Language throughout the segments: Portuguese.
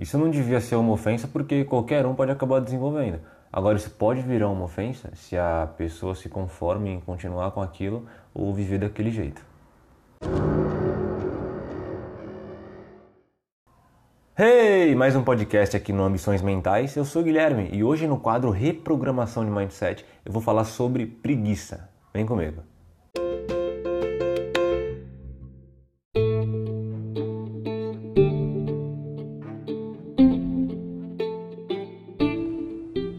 Isso não devia ser uma ofensa porque qualquer um pode acabar desenvolvendo. Agora, isso pode virar uma ofensa se a pessoa se conforme em continuar com aquilo ou viver daquele jeito. Hey! Mais um podcast aqui no Ambições Mentais. Eu sou o Guilherme e hoje no quadro Reprogramação de Mindset eu vou falar sobre preguiça. Vem comigo.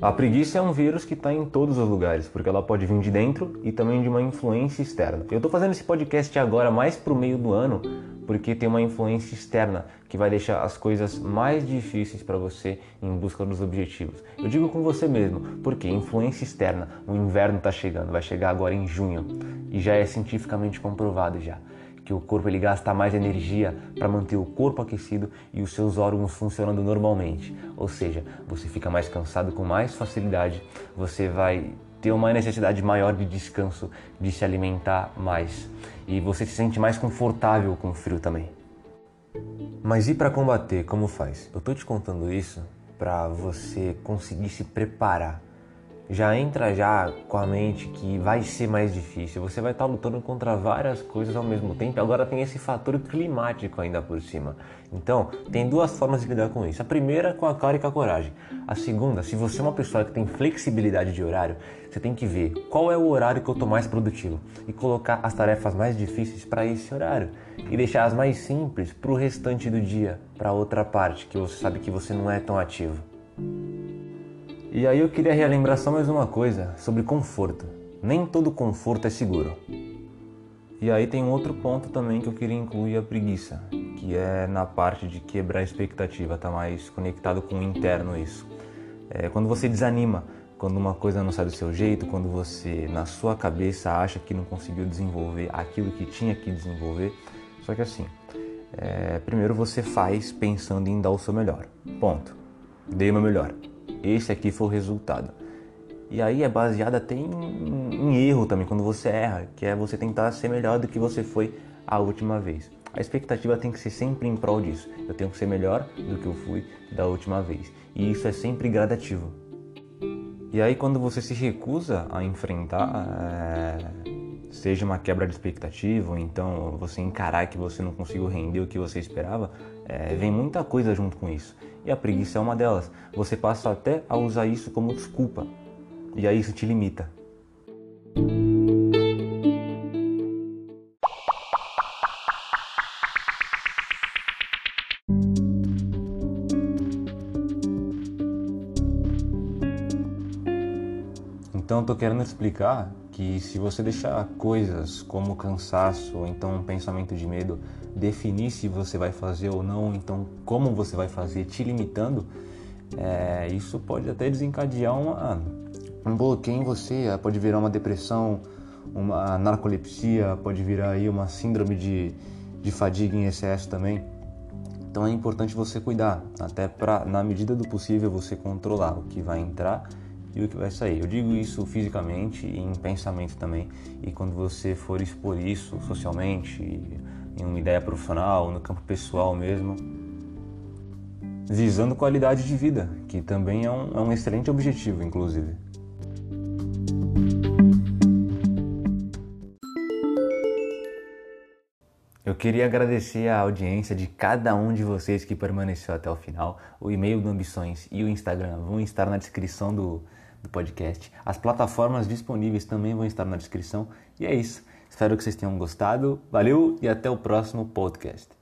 A preguiça é um vírus que está em todos os lugares, porque ela pode vir de dentro e também de uma influência externa. Eu estou fazendo esse podcast agora mais para o meio do ano, porque tem uma influência externa que vai deixar as coisas mais difíceis para você em busca dos objetivos. Eu digo com você mesmo, porque influência externa, o inverno está chegando, vai chegar agora em junho e já é cientificamente comprovado já que o corpo ele gasta mais energia para manter o corpo aquecido e os seus órgãos funcionando normalmente. Ou seja, você fica mais cansado com mais facilidade, você vai ter uma necessidade maior de descanso, de se alimentar mais e você se sente mais confortável com o frio também. Mas e para combater, como faz? Eu tô te contando isso para você conseguir se preparar já entra já com a mente que vai ser mais difícil. Você vai estar lutando contra várias coisas ao mesmo tempo. Agora tem esse fator climático ainda por cima. Então, tem duas formas de lidar com isso. A primeira com a cara e com a coragem. A segunda, se você é uma pessoa que tem flexibilidade de horário, você tem que ver qual é o horário que eu estou mais produtivo e colocar as tarefas mais difíceis para esse horário e deixar as mais simples para o restante do dia, para outra parte que você sabe que você não é tão ativo. E aí eu queria relembrar só mais uma coisa sobre conforto. Nem todo conforto é seguro. E aí tem um outro ponto também que eu queria incluir a preguiça, que é na parte de quebrar a expectativa, tá mais conectado com o interno isso. É quando você desanima, quando uma coisa não sai do seu jeito, quando você na sua cabeça acha que não conseguiu desenvolver aquilo que tinha que desenvolver. Só que assim, é, primeiro você faz pensando em dar o seu melhor. Ponto. Dei o meu melhor esse aqui foi o resultado. E aí é baseado até em, em, erro também, quando você erra, que é você tentar ser melhor do que você foi a última vez. A expectativa tem que ser sempre em prol disso. Eu tenho que ser melhor do que eu fui da última vez. E isso é sempre gradativo. E aí quando você se recusa a enfrentar, é... seja uma quebra de expectativa, ou então você encarar que você não conseguiu render o que você esperava, é... vem muita coisa junto com isso e a preguiça é uma delas. Você passa até a usar isso como desculpa e aí isso te limita. Então tô querendo explicar que se você deixar coisas como cansaço ou então um pensamento de medo definir se você vai fazer ou não, então como você vai fazer, te limitando, é, isso pode até desencadear uma, um bloqueio em você, pode virar uma depressão, uma narcolepsia, pode virar aí uma síndrome de, de fadiga em excesso também. Então é importante você cuidar, até para, na medida do possível, você controlar o que vai entrar e o que vai sair. Eu digo isso fisicamente e em pensamento também. E quando você for expor isso socialmente, em uma ideia profissional, no campo pessoal mesmo, visando qualidade de vida, que também é um, é um excelente objetivo, inclusive. Eu queria agradecer a audiência de cada um de vocês que permaneceu até o final. O e-mail do Ambições e o Instagram vão estar na descrição do, do podcast. As plataformas disponíveis também vão estar na descrição. E é isso. Espero que vocês tenham gostado. Valeu e até o próximo podcast.